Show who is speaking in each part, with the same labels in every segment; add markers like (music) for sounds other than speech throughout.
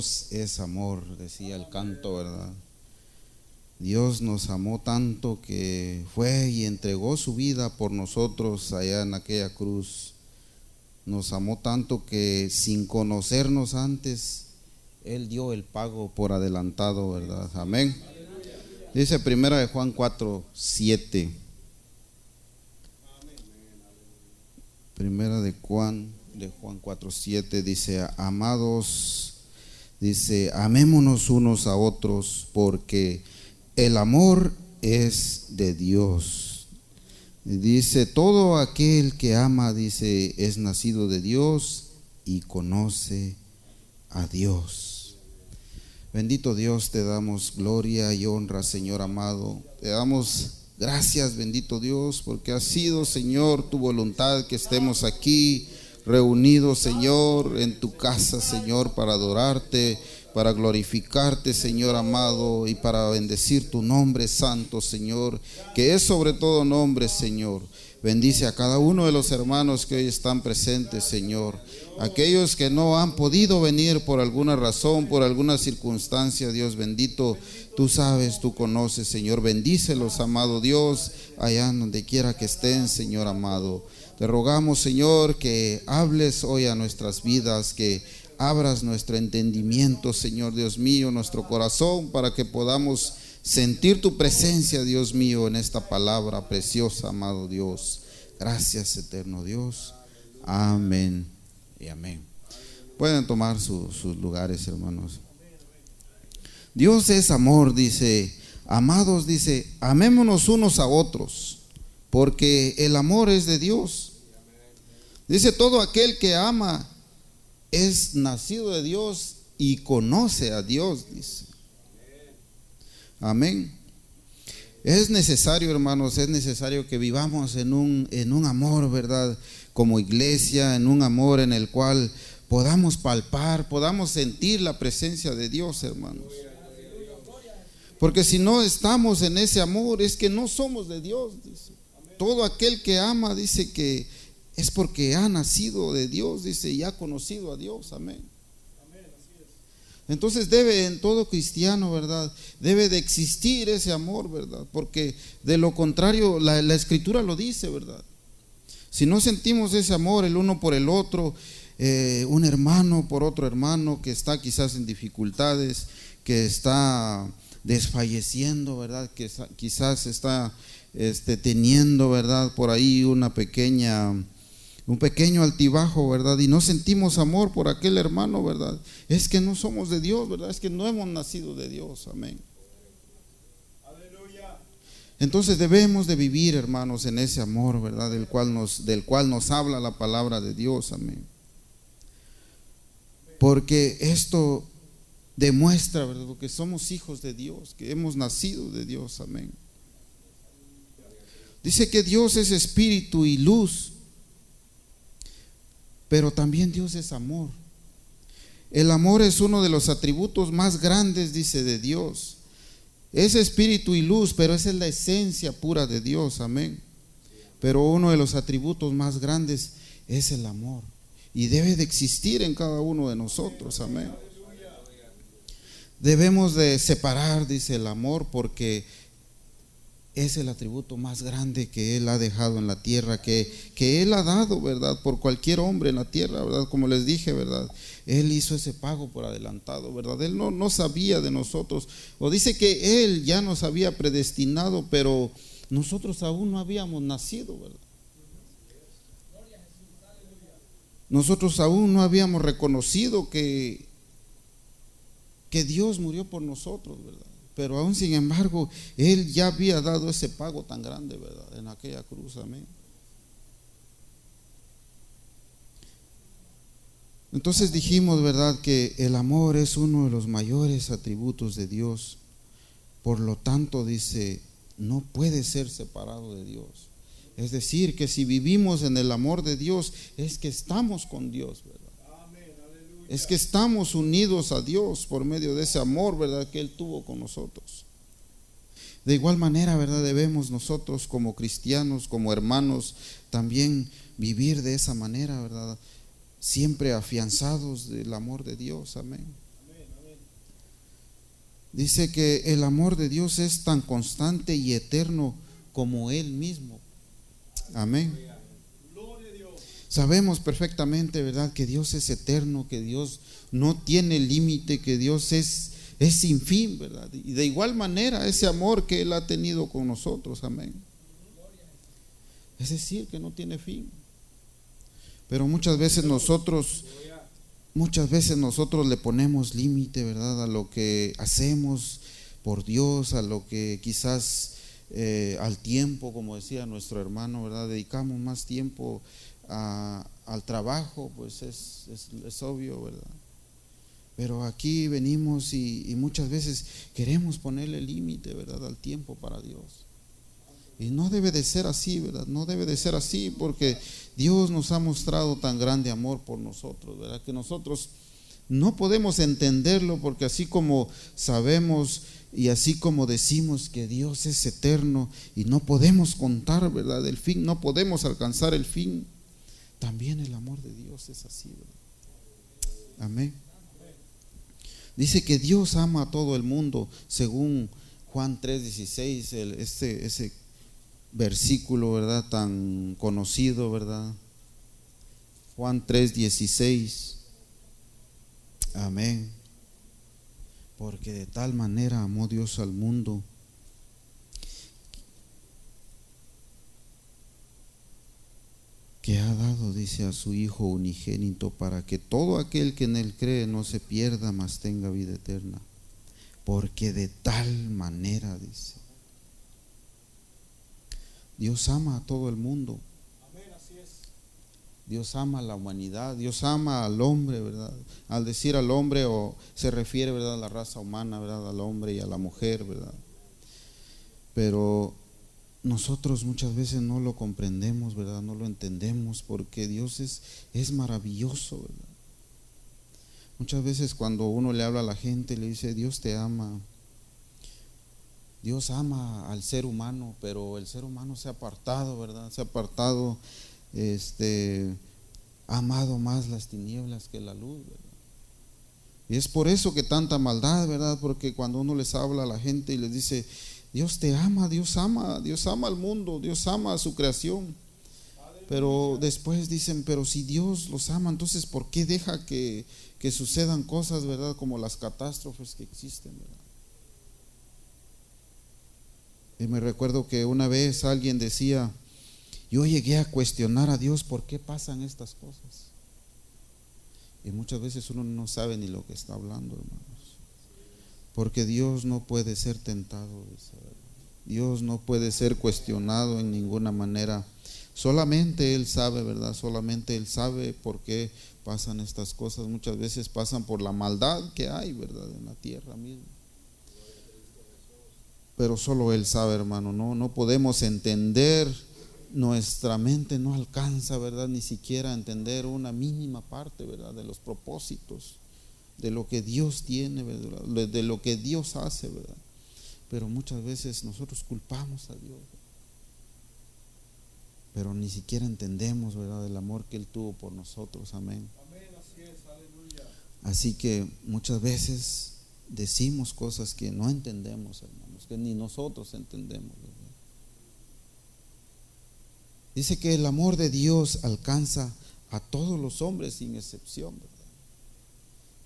Speaker 1: Es amor, decía el canto, ¿verdad? Dios nos amó tanto que fue y entregó su vida por nosotros allá en aquella cruz. Nos amó tanto que sin conocernos antes, Él dio el pago por adelantado, ¿verdad? Amén. Dice primera de Juan 4, 7. Primera de Juan, de Juan 4, 7 dice, amados, dice, amémonos unos a otros porque el amor es de Dios. Dice, todo aquel que ama, dice, es nacido de Dios y conoce a Dios. Bendito Dios, te damos gloria y honra, Señor amado. Te damos gracias, bendito Dios, porque ha sido, Señor, tu voluntad que estemos aquí reunidos, Señor, en tu casa, Señor, para adorarte para glorificarte, Señor amado, y para bendecir tu nombre santo, Señor, que es sobre todo nombre, Señor. Bendice a cada uno de los hermanos que hoy están presentes, Señor. Aquellos que no han podido venir por alguna razón, por alguna circunstancia, Dios bendito, tú sabes, tú conoces, Señor. Bendícelos, amado Dios, allá donde quiera que estén, Señor amado. Te rogamos, Señor, que hables hoy a nuestras vidas, que abras nuestro entendimiento, Señor Dios mío, nuestro corazón, para que podamos sentir tu presencia, Dios mío, en esta palabra preciosa, amado Dios. Gracias, eterno Dios. Amén y amén. Pueden tomar sus lugares, hermanos. Dios es amor, dice. Amados, dice, amémonos unos a otros, porque el amor es de Dios. Dice, todo aquel que ama es nacido de Dios y conoce a Dios, dice. Amén. Es necesario, hermanos, es necesario que vivamos en un, en un amor, ¿verdad? Como iglesia, en un amor en el cual podamos palpar, podamos sentir la presencia de Dios, hermanos. Porque si no estamos en ese amor, es que no somos de Dios, dice. Todo aquel que ama, dice que es porque ha nacido de Dios, dice, y ha conocido a Dios. Amén. Entonces debe en todo cristiano, ¿verdad? Debe de existir ese amor, ¿verdad? Porque de lo contrario, la, escritura lo dice, ¿verdad? Si no sentimos ese amor el uno por el otro, eh, un hermano por otro hermano que está quizás en dificultades, que está desfalleciendo, ¿verdad? Que quizás está este, teniendo, ¿verdad? Por ahí una pequeña un pequeño altibajo, ¿verdad? Y no sentimos amor por aquel hermano, ¿verdad? Es que no somos de Dios, ¿verdad? Es que no hemos nacido de Dios, amén. Entonces debemos de vivir, hermanos, en ese amor, ¿verdad? Del cual nos, del cual nos habla la palabra de Dios, amén. Porque esto demuestra, ¿verdad? Que somos hijos de Dios, que hemos nacido de Dios, amén. Dice que Dios es espíritu y luz. Pero también Dios es amor. El amor es uno de los atributos más grandes, dice, de Dios. Es espíritu y luz, pero esa es la esencia pura de Dios, amén. Pero uno de los atributos más grandes es el amor. Y debe de existir en cada uno de nosotros, amén. Debemos de separar, dice el amor, porque es el atributo más grande que Él ha dejado en la tierra, que, que Él ha dado, ¿verdad? Por cualquier hombre en la tierra, ¿verdad? Como les dije, ¿verdad? Él hizo ese pago por adelantado, ¿verdad? Él no, no sabía de nosotros. O dice que Él ya nos había predestinado, pero nosotros aún no habíamos nacido, ¿verdad? Nosotros aún no habíamos reconocido que, que Dios murió por nosotros, ¿verdad? Pero aún sin embargo, Él ya había dado ese pago tan grande, ¿verdad? En aquella cruz, amén. Entonces dijimos, ¿verdad?, que el amor es uno de los mayores atributos de Dios. Por lo tanto, dice, no puede ser separado de Dios. Es decir, que si vivimos en el amor de Dios, es que estamos con Dios, ¿verdad? Es que estamos unidos a Dios por medio de ese amor, ¿verdad?, que Él tuvo con nosotros. De igual manera, ¿verdad?, debemos nosotros como cristianos, como hermanos, también vivir de esa manera, ¿verdad? Siempre afianzados del amor de Dios, amén. Dice que el amor de Dios es tan constante y eterno como Él mismo. Amén. Sabemos perfectamente, ¿verdad?, que Dios es eterno, que Dios no tiene límite, que Dios es, es sin fin, ¿verdad? Y de igual manera ese amor que Él ha tenido con nosotros, amén. Es decir, que no tiene fin. Pero muchas veces nosotros, muchas veces nosotros le ponemos límite, ¿verdad? A lo que hacemos por Dios, a lo que quizás eh, al tiempo, como decía nuestro hermano, ¿verdad? Dedicamos más tiempo al trabajo, pues es, es, obvio, ¿verdad? Pero aquí venimos y, y muchas veces queremos ponerle límite, ¿verdad? Al tiempo para Dios. Y no debe de ser así, ¿verdad? No debe de ser así porque Dios nos ha mostrado tan grande amor por nosotros, ¿verdad? Que nosotros no podemos entenderlo porque así como sabemos y así como decimos que Dios es eterno y no podemos contar, ¿verdad? El fin, no podemos alcanzar el fin, también el amor de Dios es así, ¿verdad? Amén. Dice que Dios ama a todo el mundo, según Juan 3:16, este, ese versículo, ¿verdad? Tan conocido, ¿verdad? Juan 3:16. Amén. Porque de tal manera amó Dios al mundo que ha dado, dice, a su Hijo unigénito para que todo aquel que en él cree no se pierda, mas tenga vida eterna. Porque de tal manera, dice, Dios ama a todo el mundo. Dios ama a la humanidad, Dios ama al hombre, ¿verdad? Al decir al hombre o se refiere, ¿verdad? A la raza humana, ¿verdad? Al hombre y a la mujer, ¿verdad? Pero nosotros muchas veces no lo comprendemos, ¿verdad? No lo entendemos porque Dios es, es maravilloso, ¿verdad? Muchas veces cuando uno le habla a la gente, le dice, Dios te ama, Dios ama al ser humano, pero el ser humano se ha apartado, ¿verdad? Se ha apartado, este, ha amado más las tinieblas que la luz, ¿verdad? Y es por eso que tanta maldad, ¿verdad? Porque cuando uno les habla a la gente y les dice, Dios te ama, Dios ama, Dios ama al mundo, Dios ama a su creación. Pero después dicen, pero si Dios los ama, entonces ¿por qué deja que, que sucedan cosas, ¿verdad? Como las catástrofes que existen, ¿verdad? Y me recuerdo que una vez alguien decía, yo llegué a cuestionar a Dios por qué pasan estas cosas. Y muchas veces uno no sabe ni lo que está hablando, hermanos. Porque Dios no puede ser tentado. Dios no puede ser cuestionado en ninguna manera. Solamente Él sabe, ¿verdad? Solamente Él sabe por qué pasan estas cosas. Muchas veces pasan por la maldad que hay, ¿verdad? En la tierra misma pero solo Él sabe, hermano, no, no podemos entender, nuestra mente no alcanza, ¿verdad? Ni siquiera entender una mínima parte, ¿verdad? De los propósitos, de lo que Dios tiene, ¿verdad? De lo que Dios hace, ¿verdad? Pero muchas veces nosotros culpamos a Dios, pero ni siquiera entendemos, ¿verdad? El amor que Él tuvo por nosotros, amén. Amén, así es, aleluya. Así que muchas veces decimos cosas que no entendemos, hermano que ni nosotros entendemos. Dice que el amor de Dios alcanza a todos los hombres sin excepción,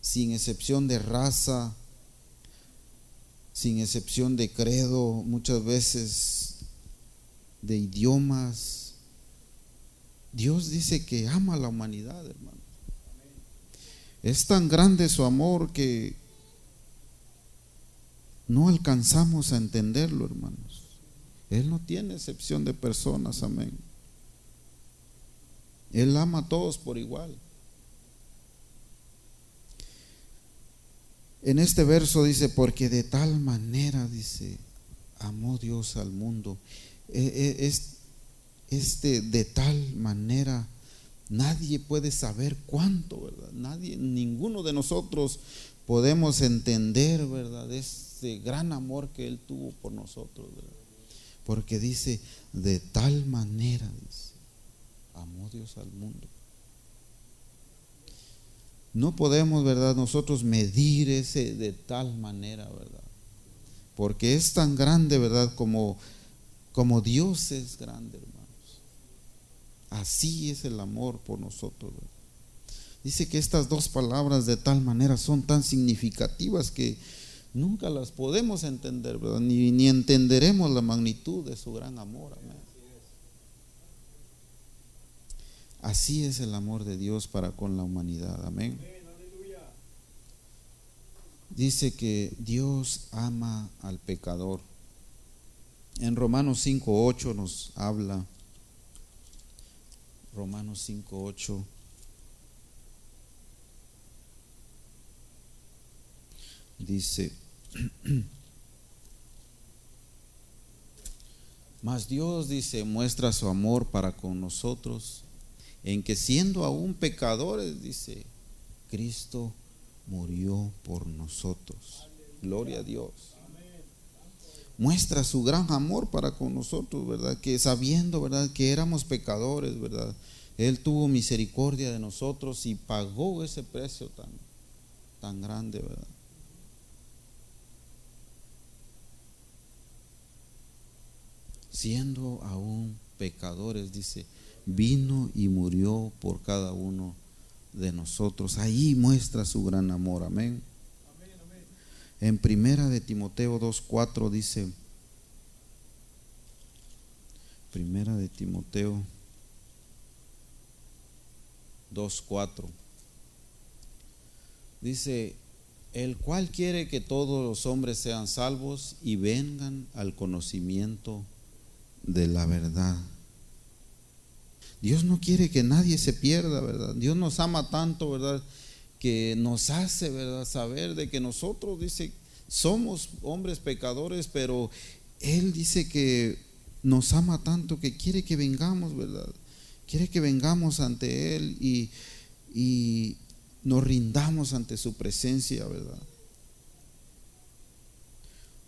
Speaker 1: sin excepción de raza, sin excepción de credo, muchas veces de idiomas. Dios dice que ama a la humanidad, hermano. Es tan grande su amor que no alcanzamos a entenderlo, hermanos. Él no tiene excepción de personas, amén. Él ama a todos por igual. En este verso dice, porque de tal manera, dice, amó Dios al mundo. E, e, es, este, de tal manera, nadie puede saber cuánto, ¿verdad? Nadie, ninguno de nosotros podemos entender, ¿verdad? gran amor que Él tuvo por nosotros. Porque dice, de tal manera, dice, amó Dios al mundo. No podemos, ¿verdad? Nosotros medir ese de tal manera, ¿verdad? porque es tan grande, ¿verdad? Como, como Dios es grande, hermanos. Así es el amor por nosotros. Dice que estas dos palabras de tal manera son tan significativas que nunca las podemos entender, ¿verdad? Ni, ni entenderemos la magnitud de su gran amor. Amén. Así es el amor de Dios para con la humanidad. Amén. Dice que Dios ama al pecador. En Romanos 5.8 nos habla. Romanos 5.8. Dice, (clears throat) mas Dios dice, muestra su amor para con nosotros en que siendo aún pecadores, dice, Cristo murió por nosotros. Gloria a Dios. Muestra su gran amor para con nosotros, ¿verdad? Que sabiendo, ¿verdad? Que éramos pecadores, ¿verdad? Él tuvo misericordia de nosotros y pagó ese precio tan, tan grande, ¿verdad? Siendo aún pecadores, dice, vino y murió por cada uno de nosotros. Ahí muestra su gran amor. Amén. En primera de Timoteo 2.4 dice, primera de Timoteo 2.4, dice, el cual quiere que todos los hombres sean salvos y vengan al conocimiento de la verdad. Dios no quiere que nadie se pierda, ¿verdad? Dios nos ama tanto, ¿verdad? Que nos hace, ¿verdad? Saber de que nosotros, dice, somos hombres pecadores, pero Él dice que nos ama tanto que quiere que vengamos, ¿verdad? Quiere que vengamos ante Él y, y nos rindamos ante su presencia, ¿verdad?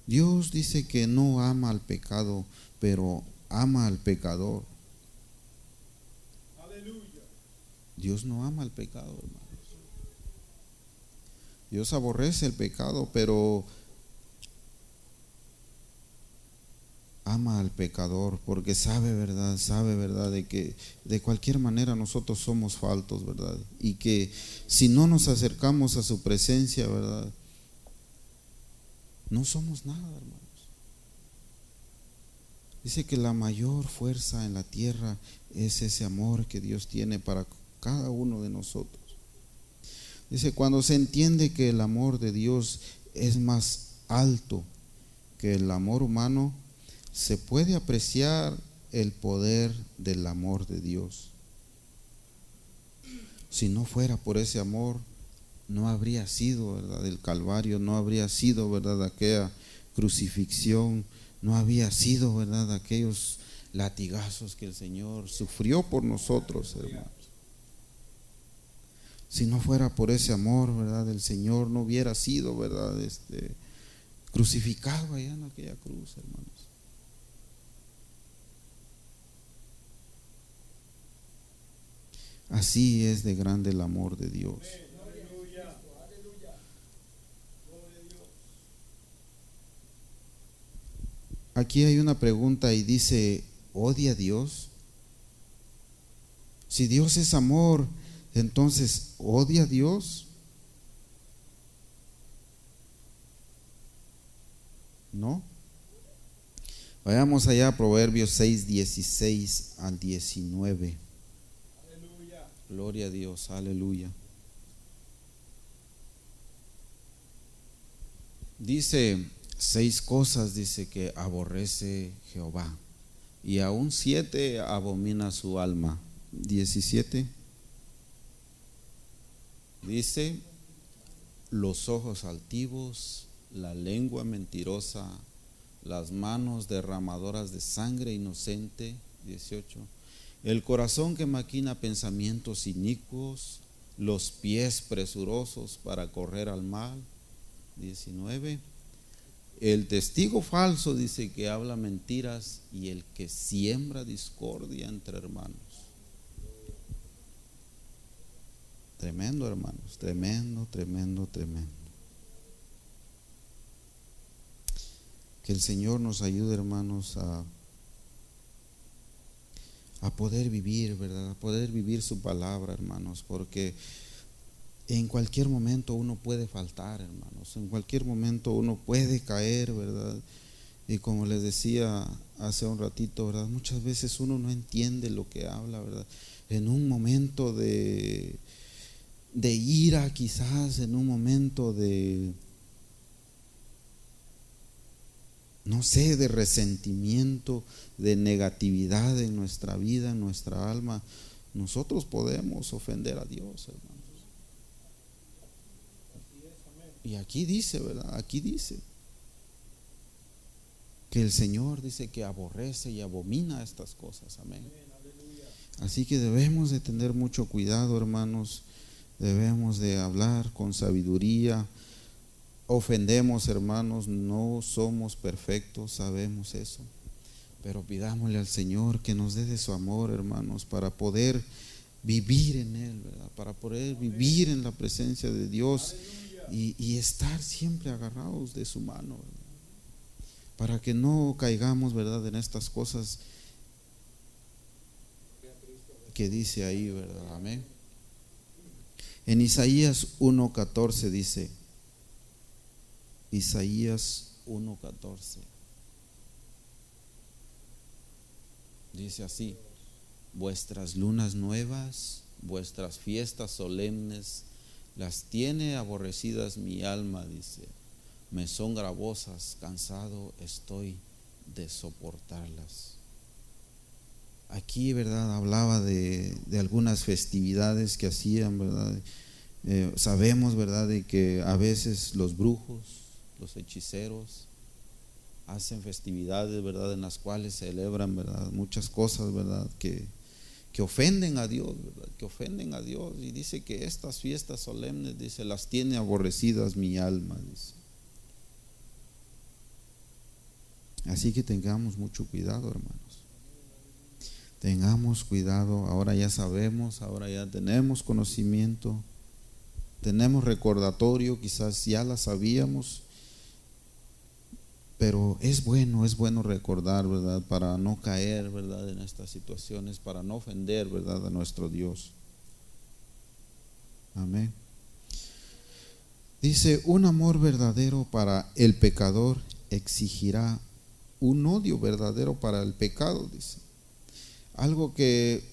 Speaker 1: Dios dice que no ama al pecado, pero ama al pecador. Dios no ama el pecado, hermanos. Dios aborrece el pecado, pero ama al pecador porque sabe verdad, sabe verdad de que de cualquier manera nosotros somos faltos, verdad, y que si no nos acercamos a su presencia, verdad, no somos nada, hermanos. Dice que la mayor fuerza en la tierra es ese amor que Dios tiene para cada uno de nosotros. Dice, cuando se entiende que el amor de Dios es más alto que el amor humano, se puede apreciar el poder del amor de Dios. Si no fuera por ese amor, no habría sido, ¿verdad? El Calvario, no habría sido, ¿verdad? Aquella crucifixión, no había sido, ¿verdad? Aquellos latigazos que el Señor sufrió por nosotros, hermano. Si no fuera por ese amor, ¿verdad? Del Señor no hubiera sido, ¿verdad? Este, crucificado allá en aquella cruz, hermanos. Así es de grande el amor de Dios. Aquí hay una pregunta y dice, ¿odia Dios? Si Dios es amor, entonces, ¿odia a Dios? ¿No? Vayamos allá a Proverbios 6, 16 al 19. Aleluya. Gloria a Dios, aleluya. Dice seis cosas, dice que aborrece Jehová. Y aún siete abomina su alma. 17. Dice, los ojos altivos, la lengua mentirosa, las manos derramadoras de sangre inocente, 18, el corazón que maquina pensamientos inicuos, los pies presurosos para correr al mal, 19, el testigo falso dice que habla mentiras y el que siembra discordia entre hermanos. Tremendo, hermanos, tremendo, tremendo, tremendo. Que el Señor nos ayude, hermanos, a, a poder vivir, ¿verdad? A poder vivir su palabra, hermanos, porque en cualquier momento uno puede faltar, hermanos, en cualquier momento uno puede caer, ¿verdad? Y como les decía hace un ratito, ¿verdad? Muchas veces uno no entiende lo que habla, ¿verdad? En un momento de, de ira, quizás, en un momento de, no sé, de resentimiento, de negatividad en nuestra vida, en nuestra alma, nosotros podemos ofender a Dios, hermanos. Y aquí dice, ¿verdad? Aquí dice que el Señor dice que aborrece y abomina estas cosas. Amén. Así que debemos de tener mucho cuidado, hermanos. Debemos de hablar con sabiduría. Ofendemos, hermanos, no somos perfectos, sabemos eso. Pero pidámosle al Señor que nos dé de su amor, hermanos, para poder vivir en Él, ¿verdad? para poder vivir en la presencia de Dios y, estar siempre agarrados de su mano para que no caigamos, ¿verdad?, en estas cosas que dice ahí, ¿verdad? Amén. En Isaías 1.14 dice, Isaías 1.14, dice así, vuestras lunas nuevas, vuestras fiestas solemnes, las tiene aborrecidas mi alma, dice me son gravosas, cansado estoy de soportarlas. Aquí, ¿verdad? Hablaba de, algunas festividades que hacían, ¿verdad? Eh, sabemos, ¿verdad?, de que a veces los brujos, los hechiceros, hacen festividades, ¿verdad?, en las cuales celebran, ¿verdad?, muchas cosas, ¿verdad?, que, que ofenden a Dios, ¿verdad? que ofenden a Dios. Y dice que estas fiestas solemnes, dice, las tiene aborrecidas mi alma, dice. Así que tengamos mucho cuidado, hermanos. Tengamos cuidado, ahora ya sabemos, ahora ya tenemos conocimiento, tenemos recordatorio, quizás ya la sabíamos, pero es bueno, es bueno recordar, ¿verdad? Para no caer, ¿verdad? En estas situaciones, para no ofender, ¿verdad? A nuestro Dios. Amén. Dice, un amor verdadero para el pecador exigirá un odio verdadero para el pecado, dice. Algo que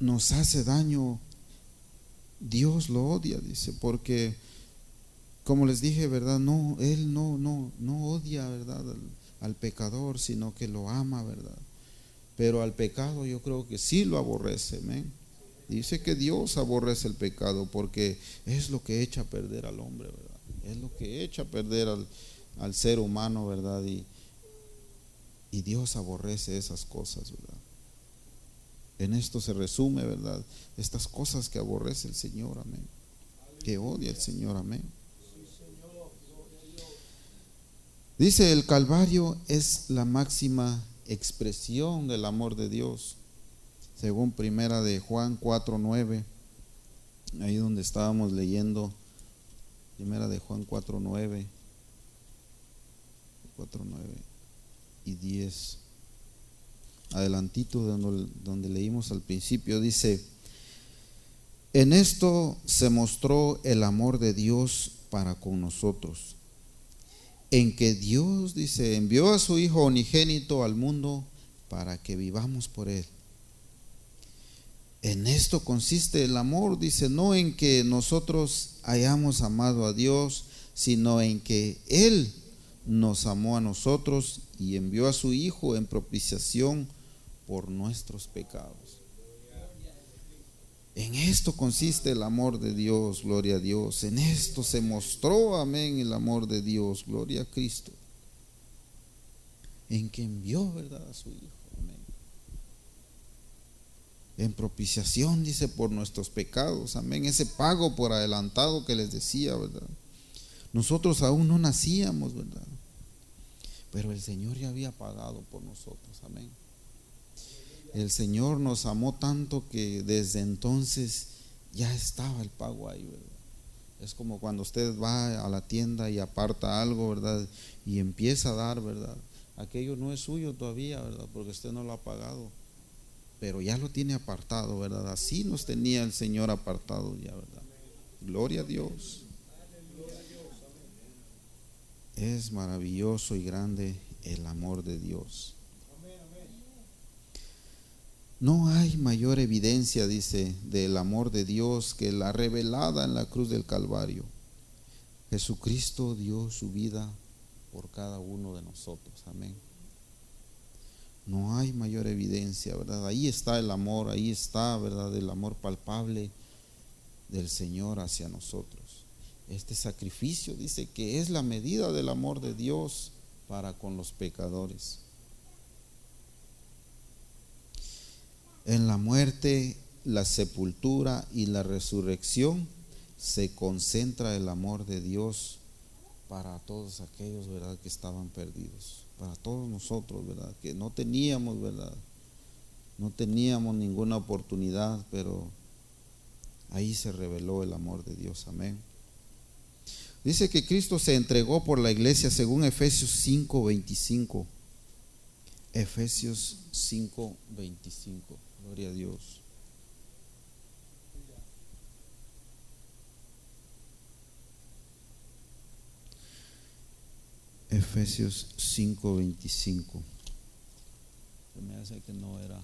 Speaker 1: nos hace daño, Dios lo odia, dice, porque como les dije, ¿verdad? No, Él no, no, no odia, ¿verdad? Al, pecador, sino que lo ama, ¿verdad? Pero al pecado yo creo que sí lo aborrece. Dice que Dios aborrece el pecado porque es lo que echa a perder al hombre, ¿verdad? Es lo que echa a perder al, al ser humano, ¿verdad? Y, y Dios aborrece esas cosas, ¿verdad? En esto se resume, ¿verdad? Estas cosas que aborrece el Señor, amén. Que odia el Señor, amén. Dice, el Calvario es la máxima expresión del amor de Dios, según primera de Juan 4.9, ahí donde estábamos leyendo, primera de Juan 4.9. 4, 9 y 10. Adelantito donde, donde leímos al principio, dice, en esto se mostró el amor de Dios para con nosotros, en que Dios, dice, envió a su Hijo unigénito al mundo para que vivamos por Él. En esto consiste el amor, dice, no en que nosotros hayamos amado a Dios, sino en que Él nos amó a nosotros y envió a su Hijo en propiciación por nuestros pecados. En esto consiste el amor de Dios, gloria a Dios. En esto se mostró, amén, el amor de Dios, gloria a Cristo. En que envió, ¿verdad?, a su Hijo, amén. En propiciación, dice, por nuestros pecados, amén. Ese pago por adelantado que les decía, ¿verdad? Nosotros aún no nacíamos, ¿verdad? Pero el Señor ya había pagado por nosotros, amén. El Señor nos amó tanto que desde entonces ya estaba el pago ahí, ¿verdad? Es como cuando usted va a la tienda y aparta algo, ¿verdad? Y empieza a dar, ¿verdad? Aquello no es suyo todavía, ¿verdad? Porque usted no lo ha pagado. Pero ya lo tiene apartado, ¿verdad? Así nos tenía el Señor apartado ya, ¿verdad? Gloria a Dios. Es maravilloso y grande el amor de Dios. No hay mayor evidencia, dice, del amor de Dios que la revelada en la cruz del Calvario. Jesucristo dio su vida por cada uno de nosotros. Amén. No hay mayor evidencia, ¿verdad? Ahí está el amor, ahí está, ¿verdad? El amor palpable del Señor hacia nosotros. Este sacrificio dice que es la medida del amor de Dios para con los pecadores. En la muerte, la sepultura y la resurrección se concentra el amor de Dios para todos aquellos, ¿verdad?, que estaban perdidos, para todos nosotros, ¿verdad?, que no teníamos, ¿verdad?, no teníamos ninguna oportunidad, pero ahí se reveló el amor de Dios, amén. Dice que Cristo se entregó por la iglesia según Efesios 5:25. Efesios 5:25. Gloria a Dios. Efesios 5:25. Se me hace que no era.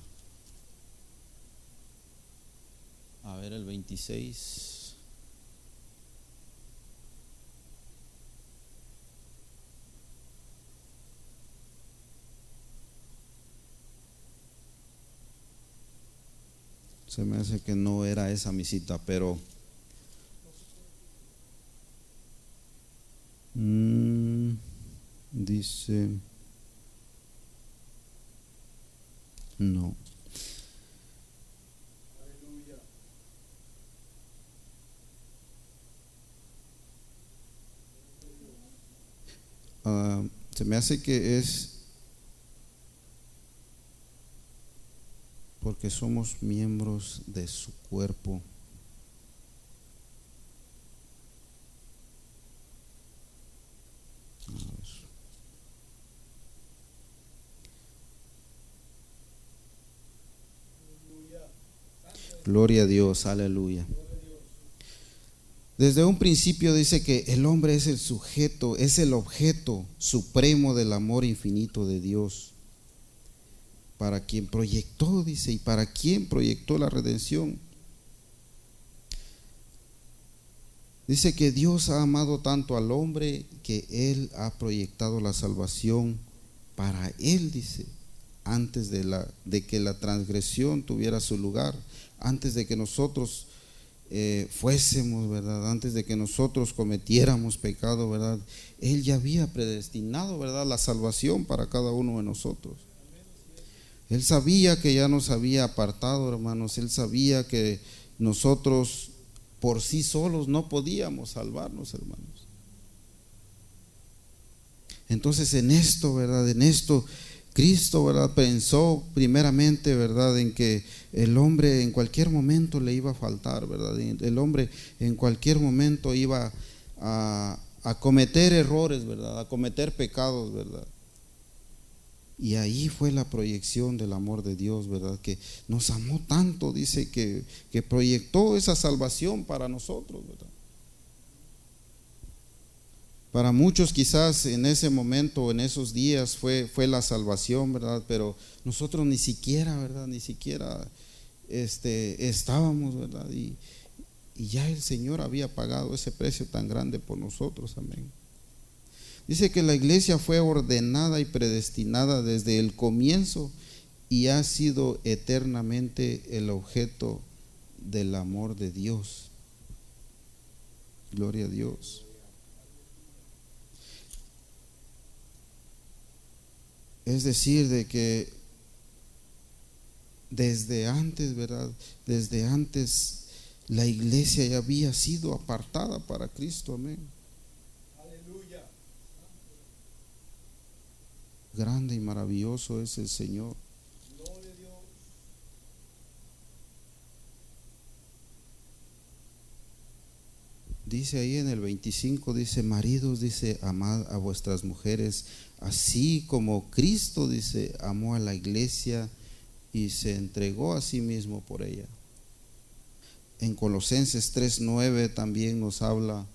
Speaker 1: A ver el 26. Se me hace que no era esa mi cita, pero mm, dice no. Uh, se me hace que es porque somos miembros de su cuerpo. Gloria a Dios, aleluya. Desde un principio dice que el hombre es el sujeto, es el objeto supremo del amor infinito de Dios para quien proyectó, dice, y para quien proyectó la redención. Dice que Dios ha amado tanto al hombre que Él ha proyectado la salvación para Él, dice, antes de, la, de que la transgresión tuviera su lugar, antes de que nosotros eh, fuésemos, ¿verdad? Antes de que nosotros cometiéramos pecado, ¿verdad? Él ya había predestinado, ¿verdad? La salvación para cada uno de nosotros. Él sabía que ya nos había apartado, hermanos. Él sabía que nosotros por sí solos no podíamos salvarnos, hermanos. Entonces en esto, ¿verdad? En esto Cristo, ¿verdad? Pensó primeramente, ¿verdad? En que el hombre en cualquier momento le iba a faltar, ¿verdad? El hombre en cualquier momento iba a, a cometer errores, ¿verdad? A cometer pecados, ¿verdad? Y ahí fue la proyección del amor de Dios, ¿verdad? Que nos amó tanto, dice, que, que proyectó esa salvación para nosotros, ¿verdad? Para muchos quizás en ese momento, en esos días, fue, fue la salvación, ¿verdad? Pero nosotros ni siquiera, ¿verdad? Ni siquiera este, estábamos, ¿verdad? Y, y ya el Señor había pagado ese precio tan grande por nosotros, amén. Dice que la iglesia fue ordenada y predestinada desde el comienzo y ha sido eternamente el objeto del amor de Dios. Gloria a Dios. Es decir, de que desde antes, ¿verdad? Desde antes la iglesia ya había sido apartada para Cristo, amén. Grande y maravilloso es el Señor. dice ahí en el 25, dice, maridos, dice, amad a vuestras mujeres, así como Cristo, dice, amó a la iglesia y se entregó a sí mismo por ella. En Colosenses 3.9 también nos habla.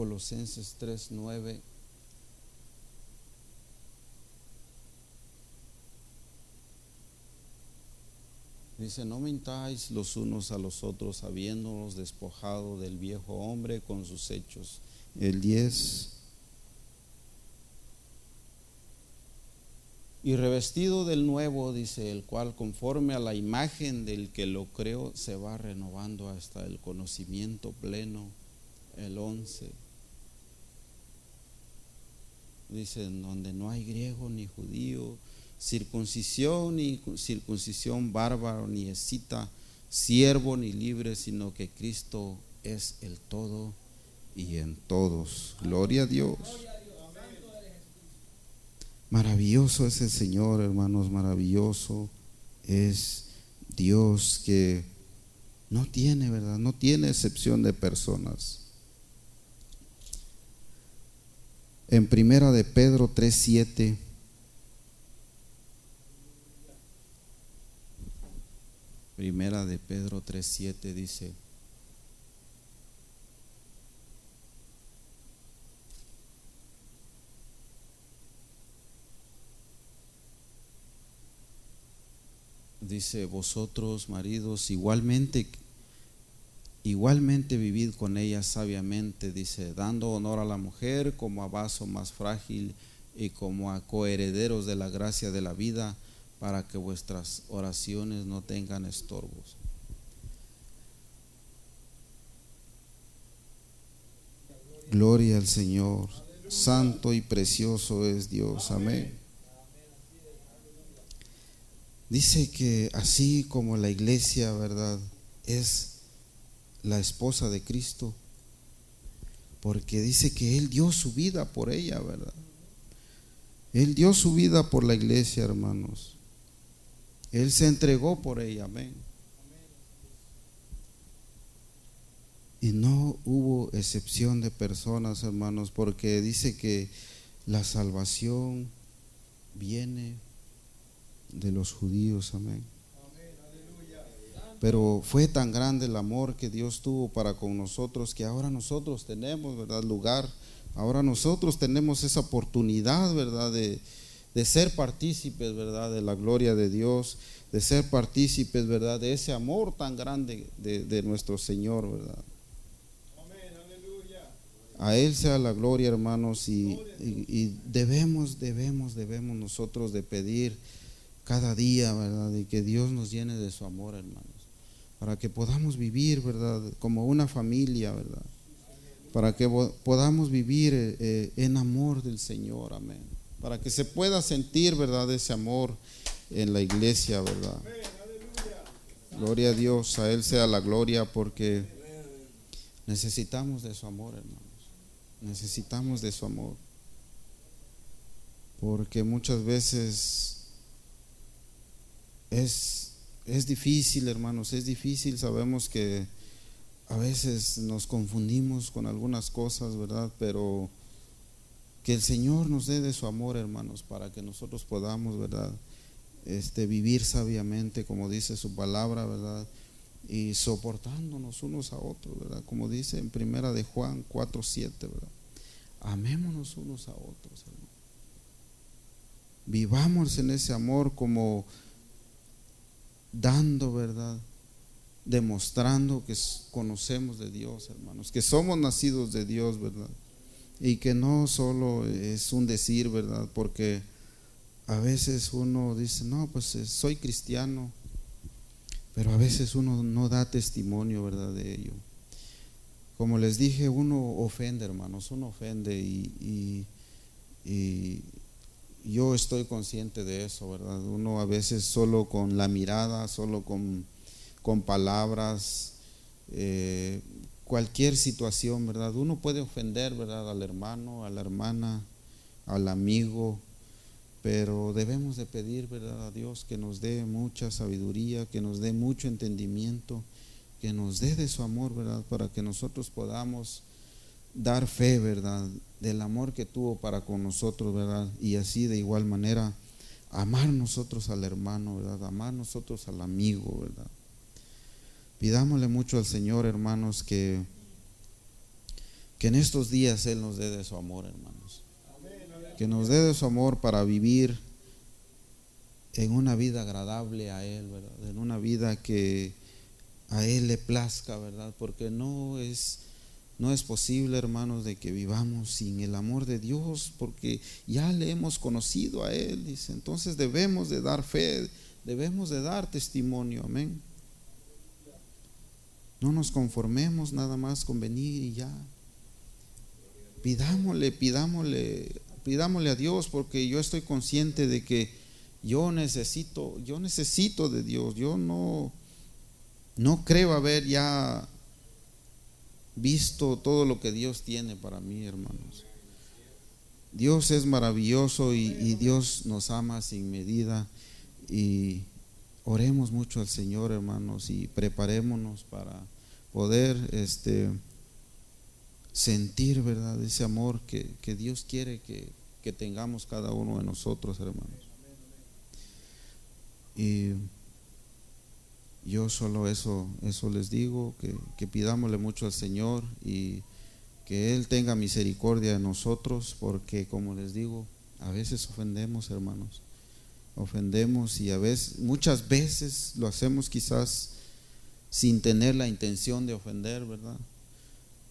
Speaker 1: Colosenses 3.9. Dice, no mintáis los unos a los otros, habiéndonos despojado del viejo hombre con sus hechos. El 10. Y revestido del nuevo, dice, el cual conforme a la imagen del que lo creó, se va renovando hasta el conocimiento pleno. El 11. Dice, donde no hay griego ni judío, circuncisión ni circuncisión bárbaro ni escita, siervo ni libre, sino que Cristo es el todo y en todos. Gloria a Dios. Maravilloso es el Señor, hermanos, maravilloso es Dios que no tiene, ¿verdad? No tiene excepción de personas. En primera de Pedro 3:7 Primera de Pedro 3:7 dice, dice, vosotros maridos igualmente igualmente vivid con ella sabiamente, dice, dando honor a la mujer como a vaso más frágil y como a coherederos de la gracia de la vida para que vuestras oraciones no tengan estorbos. Gloria al Señor. Santo y precioso es Dios. Amén. Dice que así como la iglesia, ¿verdad? Es la esposa de Cristo. Porque dice que Él dio su vida por ella, ¿verdad? Él dio su vida por la iglesia, hermanos. Él se entregó por ella, amén. Y no hubo excepción de personas, hermanos, porque dice que la salvación viene de los judíos, amén. Pero fue tan grande el amor que Dios tuvo para con nosotros que ahora nosotros tenemos, ¿verdad? Lugar. Ahora nosotros tenemos esa oportunidad, ¿verdad? De, de ser partícipes, ¿verdad? De la gloria de Dios, de ser partícipes, ¿verdad? De ese amor tan grande de, nuestro Señor, ¿verdad? A Él sea la gloria, hermanos, y, y, debemos, debemos, debemos nosotros de pedir cada día, ¿verdad? Y que Dios nos llene de su amor, hermanos, para que podamos vivir, ¿verdad? Como una familia, ¿verdad? Para que podamos vivir eh, en amor del Señor, amén para que se pueda sentir, ¿verdad?, ese amor en la iglesia, ¿verdad? Gloria a Dios, a Él sea la gloria porque necesitamos de su amor, hermanos. Necesitamos de su amor. Porque muchas veces es, es difícil, hermanos, es difícil. Sabemos que a veces nos confundimos con algunas cosas, ¿verdad? Pero que el Señor nos dé de su amor, hermanos, para que nosotros podamos, ¿verdad? Este, vivir sabiamente, como dice su palabra, ¿verdad? Y soportándonos unos a otros, ¿verdad? Como dice en primera de Juan 4, 7, ¿verdad? Amémonos unos a otros, hermano. Vivamos en ese amor como dando, ¿verdad? Demostrando que conocemos de Dios, hermanos, que somos nacidos de Dios, ¿verdad? y que no solo es un decir, ¿verdad? Porque a veces uno dice, no, pues eh, soy cristiano, pero a veces uno no da testimonio, ¿verdad? De ello. Como les dije, uno ofende, hermanos, uno ofende y, y, yo estoy consciente de eso, ¿verdad? Uno a veces solo con la mirada, solo con, con palabras, eh, cualquier situación, ¿verdad? Uno puede ofender, ¿verdad? Al hermano, a la hermana, al amigo, pero debemos de pedir, ¿verdad? A Dios que nos dé mucha sabiduría, que nos dé mucho entendimiento, que nos dé de su amor, ¿verdad? Para que nosotros podamos dar fe, ¿verdad? Del amor que tuvo para con nosotros, ¿verdad? Y así de igual manera amar nosotros al hermano, ¿verdad? Amar nosotros al amigo, ¿verdad? Pidámosle mucho al Señor, hermanos, que, que en estos días Él nos dé de su amor, hermanos. Que nos dé de su amor para vivir en una vida agradable a Él, ¿verdad? En una vida que a Él le plazca, ¿verdad? Porque no es no es posible, hermanos, de que vivamos sin el amor de Dios, porque ya le hemos conocido a Él. Entonces debemos de dar fe, debemos de dar testimonio, amén. No nos conformemos nada más con venir y ya. Pidámosle, pidámosle, pidámosle a Dios, porque yo estoy consciente de que yo necesito, yo necesito de Dios. Yo no, no creo haber ya visto todo lo que Dios tiene para mí, hermanos. Dios es maravilloso y, Dios nos ama sin medida y oremos mucho al Señor, hermanos, y preparémonos para poder este, sentir, ¿verdad?, ese amor que, que Dios quiere que, que, tengamos cada uno de nosotros, hermanos. Y yo solo eso, eso les digo, que, que pidámosle mucho al Señor y que Él tenga misericordia de nosotros, porque como les digo, a veces ofendemos, hermanos. Ofendemos y a veces, muchas veces lo hacemos quizás sin tener la intención de ofender, ¿verdad?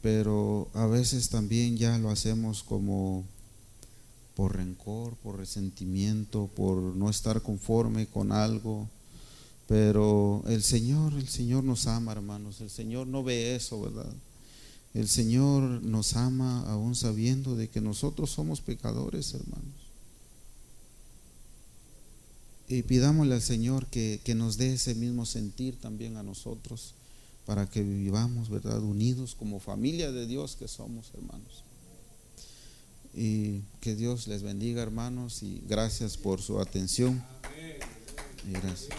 Speaker 1: Pero a veces también ya lo hacemos como por rencor, por resentimiento, por no estar conforme con algo pero el Señor, el Señor nos ama, hermanos. El Señor no ve eso, ¿verdad? El Señor nos ama aún sabiendo de que nosotros somos pecadores, hermanos. Y pidámosle al Señor que, que nos dé ese mismo sentir también a nosotros para que vivamos, ¿verdad? Unidos como familia de Dios que somos, hermanos. Y que Dios les bendiga, hermanos, y gracias por su atención. Y gracias.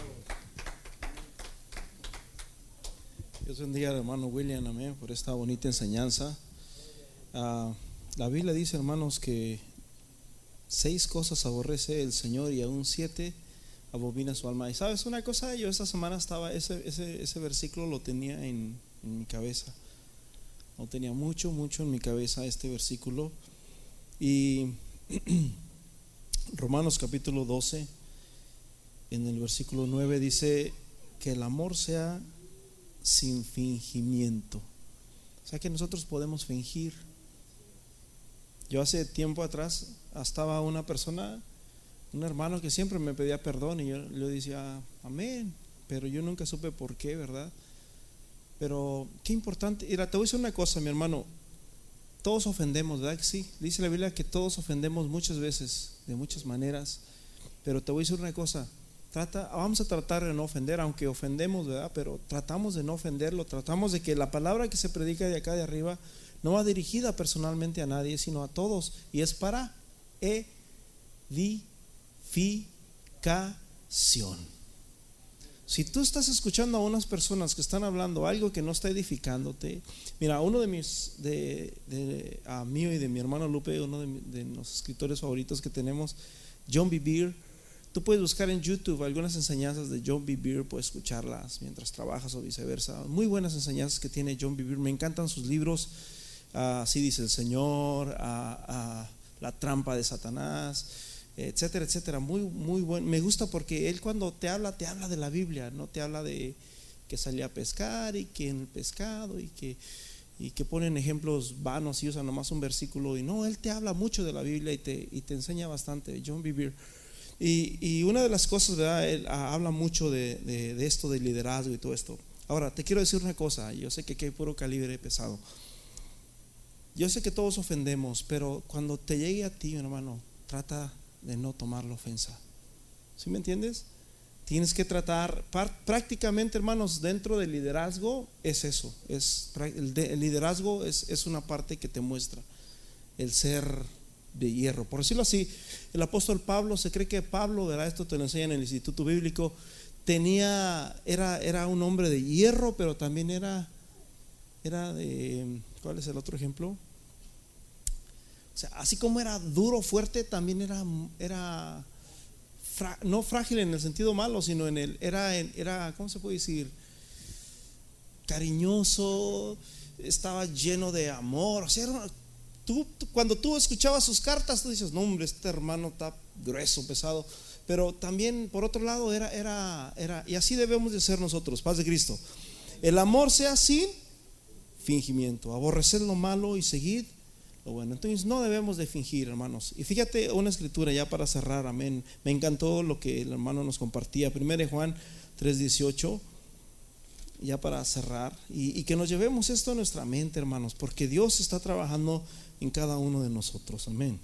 Speaker 2: Dios bendiga al hermano William, amén, por esta bonita enseñanza. Ah, la Biblia dice, hermanos, que seis cosas aborrece el Señor y aún siete abomina su alma. Y sabes una cosa, yo esta semana estaba, ese, ese, ese versículo lo tenía en, en mi cabeza. Lo tenía mucho, mucho en mi cabeza este versículo. Y (clears throat) Romanos capítulo 12, en el versículo 9 dice que el amor sea sin fingimiento. O sea que nosotros podemos fingir. Yo hace tiempo atrás estaba una persona, un hermano que siempre me pedía perdón y yo le decía, amén, pero yo nunca supe por qué, ¿verdad? Pero qué importante. Mira, te voy a decir una cosa, mi hermano. Todos ofendemos, ¿verdad? Sí, dice la Biblia que todos ofendemos muchas veces, de muchas maneras. Pero te voy a decir una cosa vamos a tratar de no ofender, aunque ofendemos, ¿verdad? Pero tratamos de no ofenderlo, tratamos de que la palabra que se predica de acá de arriba no va dirigida personalmente a nadie, sino a todos, y es para edificación. Si tú estás escuchando a unas personas que están hablando algo que no está edificándote, mira, uno de mis, de, de y de mi hermano Lupe, uno de, los escritores favoritos que tenemos, John B. Tú puedes buscar en YouTube algunas enseñanzas de John B. Beer, puedes escucharlas mientras trabajas o viceversa. Muy buenas enseñanzas que tiene John B. Beer. Me encantan sus libros. así dice el Señor, La trampa de Satanás, etcétera, etcétera. Muy, muy bueno. Me gusta porque él cuando te habla, te habla de la Biblia, no te habla de que salía a pescar y que en el pescado y que y que ponen ejemplos vanos y usan nomás un versículo y no, él te habla mucho de la Biblia y te, y te enseña bastante. John B. Beer. Y, una de las cosas, ¿verdad? Él habla mucho de, esto, de liderazgo y todo esto. Ahora, te quiero decir una cosa, yo sé que aquí hay puro calibre pesado. Yo sé que todos ofendemos, pero cuando te llegue a ti, hermano, trata de no tomar la ofensa. ¿Sí me entiendes? Tienes que tratar, prácticamente, hermanos, dentro del liderazgo es eso. Es, el, liderazgo es, es una parte que te muestra el ser de hierro. Por decirlo así, el apóstol Pablo, se cree que Pablo, ¿verdad? Esto te lo enseña en el Instituto Bíblico, tenía, era, era un hombre de hierro, pero también era, era de, ¿cuál es el otro ejemplo? O sea, así como era duro, fuerte, también era, era no frágil en el sentido malo, sino en el, era, era, ¿cómo se puede decir? Cariñoso, estaba lleno de amor. O sea, tú, cuando tú escuchabas sus cartas, tú dices, no, hombre, este hermano está grueso, pesado. Pero también, por otro lado, era, era, era, y así debemos de ser nosotros, paz de Cristo. El amor sea sin fingimiento, aborrecer lo malo y seguir lo bueno. Entonces no debemos de fingir, hermanos. Y fíjate una escritura ya para cerrar, amén. Me encantó lo que el hermano nos compartía. Primero Juan 3:18, ya para cerrar. Y, y que nos llevemos esto a nuestra mente, hermanos, porque Dios está trabajando en cada uno de nosotros, amén.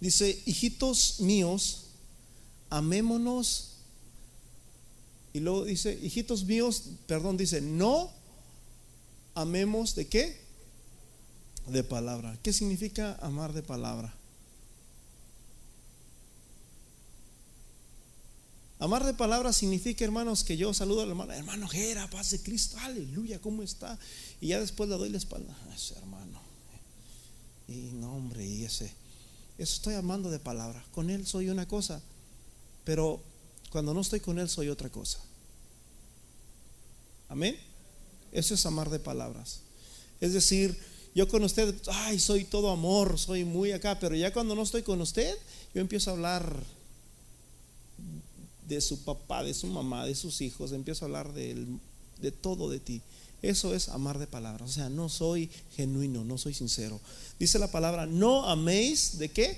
Speaker 2: Dice, hijitos míos, amémonos. Y luego dice, hijitos míos, perdón, dice, no amemos de qué? de palabra. ¿Qué significa amar de palabra? Amar de palabra significa, hermanos, que yo saludo al hermano, hermano Gera, paz de Cristo, aleluya, ¿cómo está? Y ya después le doy la espalda a ese hermano. Y no, hombre, y ese, eso estoy amando de palabra. Con él soy una cosa, pero cuando no estoy con él soy otra cosa. Amén. Eso es amar de palabras. Es decir, yo con usted, ay, soy todo amor, soy muy acá, pero ya cuando no estoy con usted, yo empiezo a hablar de su papá, de su mamá, de sus hijos, empiezo a hablar de, de todo de ti. Eso es amar de palabras. O sea, no soy genuino, no soy sincero. Dice la palabra, no améis de qué?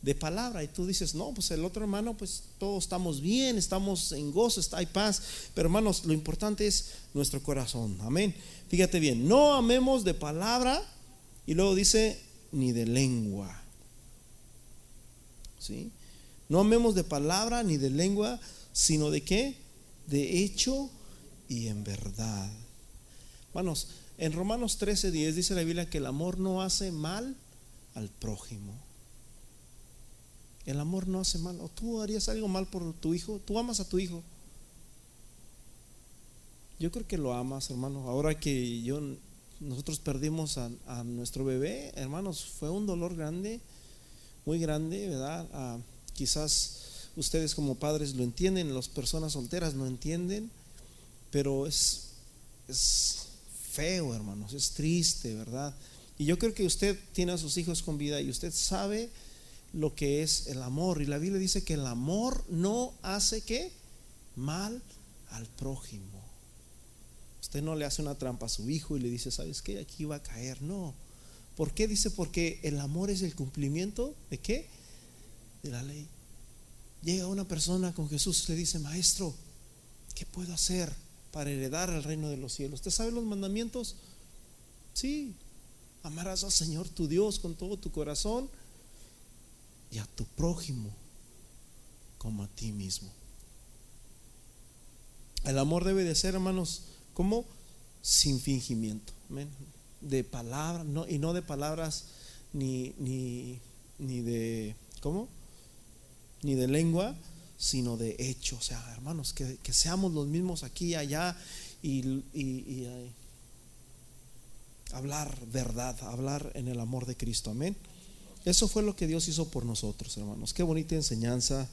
Speaker 2: De palabra. Y tú dices, no, pues el otro hermano, pues todos estamos bien, estamos en gozo, está, hay paz. Pero hermanos, lo importante es nuestro corazón. Amén. Fíjate bien, no amemos de palabra, y luego dice, ni de lengua. ¿Sí? No amemos de palabra ni de lengua, sino de qué? De hecho y en verdad. Hermanos, en Romanos 13, 10 dice la Biblia que el amor no hace mal al prójimo. El amor no hace mal. ¿O tú harías algo mal por tu hijo? ¿Tú amas a tu hijo? Yo creo que lo amas, hermano. Ahora que yo nosotros perdimos a, nuestro bebé, hermanos, fue un dolor grande, muy grande, ¿verdad? Ah, quizás ustedes como padres lo entienden, las personas solteras no entienden, pero es, es feo, hermanos, es triste, ¿verdad? Y yo creo que usted tiene a sus hijos con vida y usted sabe lo que es el amor. Y la Biblia dice que el amor no hace que mal al prójimo. Usted no le hace una trampa a su hijo y le dice, ¿sabes qué? Aquí va a caer. No. ¿Por qué? Dice, porque el amor es el cumplimiento de qué? De la ley. Llega una persona con Jesús le dice, maestro, ¿qué puedo hacer para heredar el reino de los cielos? ¿Usted sabe los mandamientos? Sí. Amarás al Señor tu Dios con todo tu corazón y a tu prójimo como a ti mismo. El amor debe de ser, hermanos, como sin fingimiento. De palabras, no, y no de palabras ni, ni, ni de, ¿cómo? Ni de lengua, sino de hecho. O sea, hermanos, que, seamos los mismos aquí y allá y, hablar verdad, hablar en el amor de Cristo. Amén. Eso fue lo que Dios hizo por nosotros, hermanos. Qué bonita enseñanza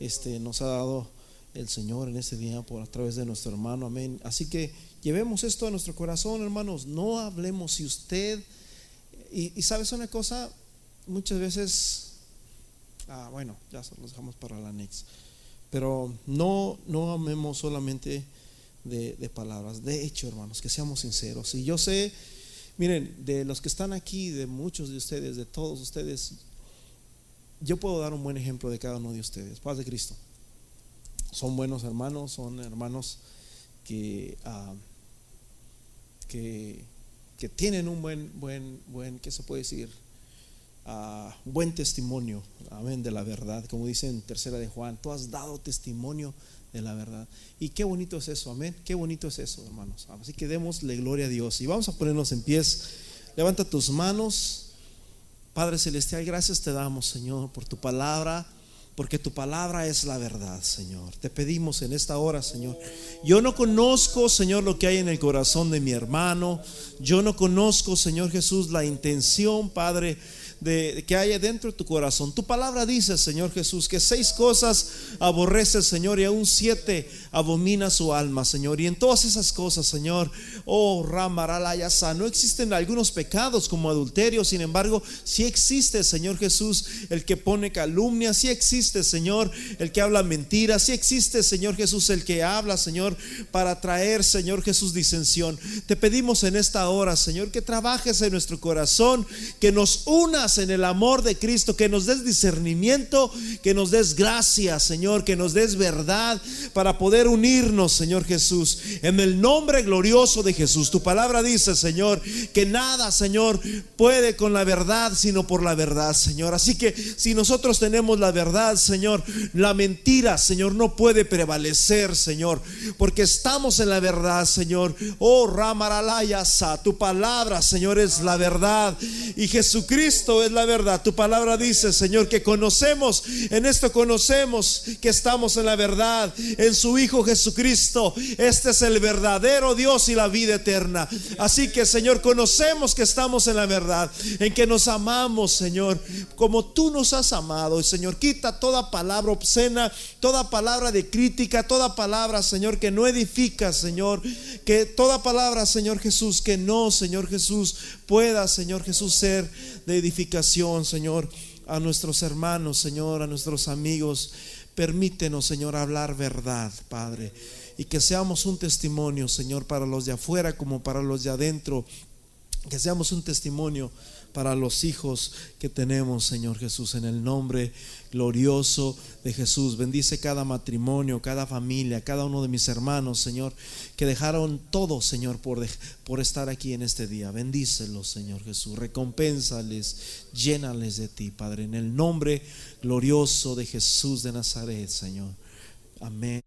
Speaker 2: este, nos ha dado el Señor en este día por a través de nuestro hermano. Amén. Así que llevemos esto a nuestro corazón, hermanos. No hablemos si usted... Y, sabes una cosa, muchas veces... Ah, bueno, ya se los dejamos para la next. Pero no, no amemos solamente de, de palabras. De hecho, hermanos, que seamos sinceros. Y yo sé, miren, de los que están aquí, de muchos de ustedes, de todos ustedes, yo puedo dar un buen ejemplo de cada uno de ustedes. Paz de Cristo son buenos hermanos, son hermanos que, ah, que, que, tienen un buen, buen, buen, ¿qué se puede decir? Ah, buen testimonio, amén, de la verdad, como dice en tercera de Juan, tú has dado testimonio de la verdad. Y qué bonito es eso, amén, qué bonito es eso, hermanos. Así que démosle gloria a Dios y vamos a ponernos en pies. Levanta tus manos Padre Celestial, gracias te damos, Señor, por tu palabra porque tu palabra es la verdad, Señor. Te pedimos en esta hora, Señor. Yo no conozco, Señor, lo que hay en el corazón de mi hermano. Yo no conozco, Señor Jesús, la intención, Padre de, que haya dentro de tu corazón. Tu palabra dice, Señor Jesús, que seis cosas aborrece el Señor y aún siete abomina su alma, Señor. Y en todas esas cosas, Señor, oh Ramaralayasa, no existen algunos pecados como adulterio, sin embargo, si existe, Señor Jesús, el que pone calumnia, si existe, Señor, el que habla mentiras, si existe, Señor Jesús, el que habla, Señor, para traer, Señor Jesús, disensión. Te pedimos en esta hora, Señor, que trabajes en nuestro corazón, que nos una en el amor de Cristo, que nos des discernimiento, que nos des gracia, Señor, que nos des verdad para poder unirnos, Señor Jesús, en el nombre glorioso de Jesús. Tu palabra dice, Señor, que nada, Señor, puede con la verdad, sino por la verdad, Señor. Así que si nosotros tenemos la verdad, Señor, la mentira, Señor, no puede prevalecer, Señor, porque estamos en la verdad, Señor. Oh, Ramaralayasa, tu palabra, Señor, es la verdad. Y Jesucristo es la verdad. Tu palabra dice, Señor, que conocemos, en esto conocemos que estamos en la verdad, en su Hijo Jesucristo. Este es el verdadero Dios y la vida eterna. Así que, Señor, conocemos que estamos en la verdad, en que nos amamos, Señor, como tú nos has amado. Señor, quita toda palabra obscena, toda palabra de crítica, toda palabra, Señor, que no edifica, Señor, que toda palabra, Señor Jesús, que no, Señor Jesús, pueda, Señor Jesús, ser de edificación, Señor, a nuestros hermanos, Señor, a nuestros amigos. Permítenos, Señor, hablar verdad, Padre, y que seamos un testimonio, Señor, para los de afuera como para los de adentro, que seamos un testimonio para los hijos que tenemos, Señor Jesús, en el nombre glorioso de Jesús. Bendice cada matrimonio, cada familia, cada uno de mis hermanos, Señor, que dejaron todo, Señor, por, por estar aquí en este día. Bendícelos, Señor Jesús. Recompénsales, llénales de ti, Padre, en el nombre glorioso de Jesús de Nazaret, Señor. Amén.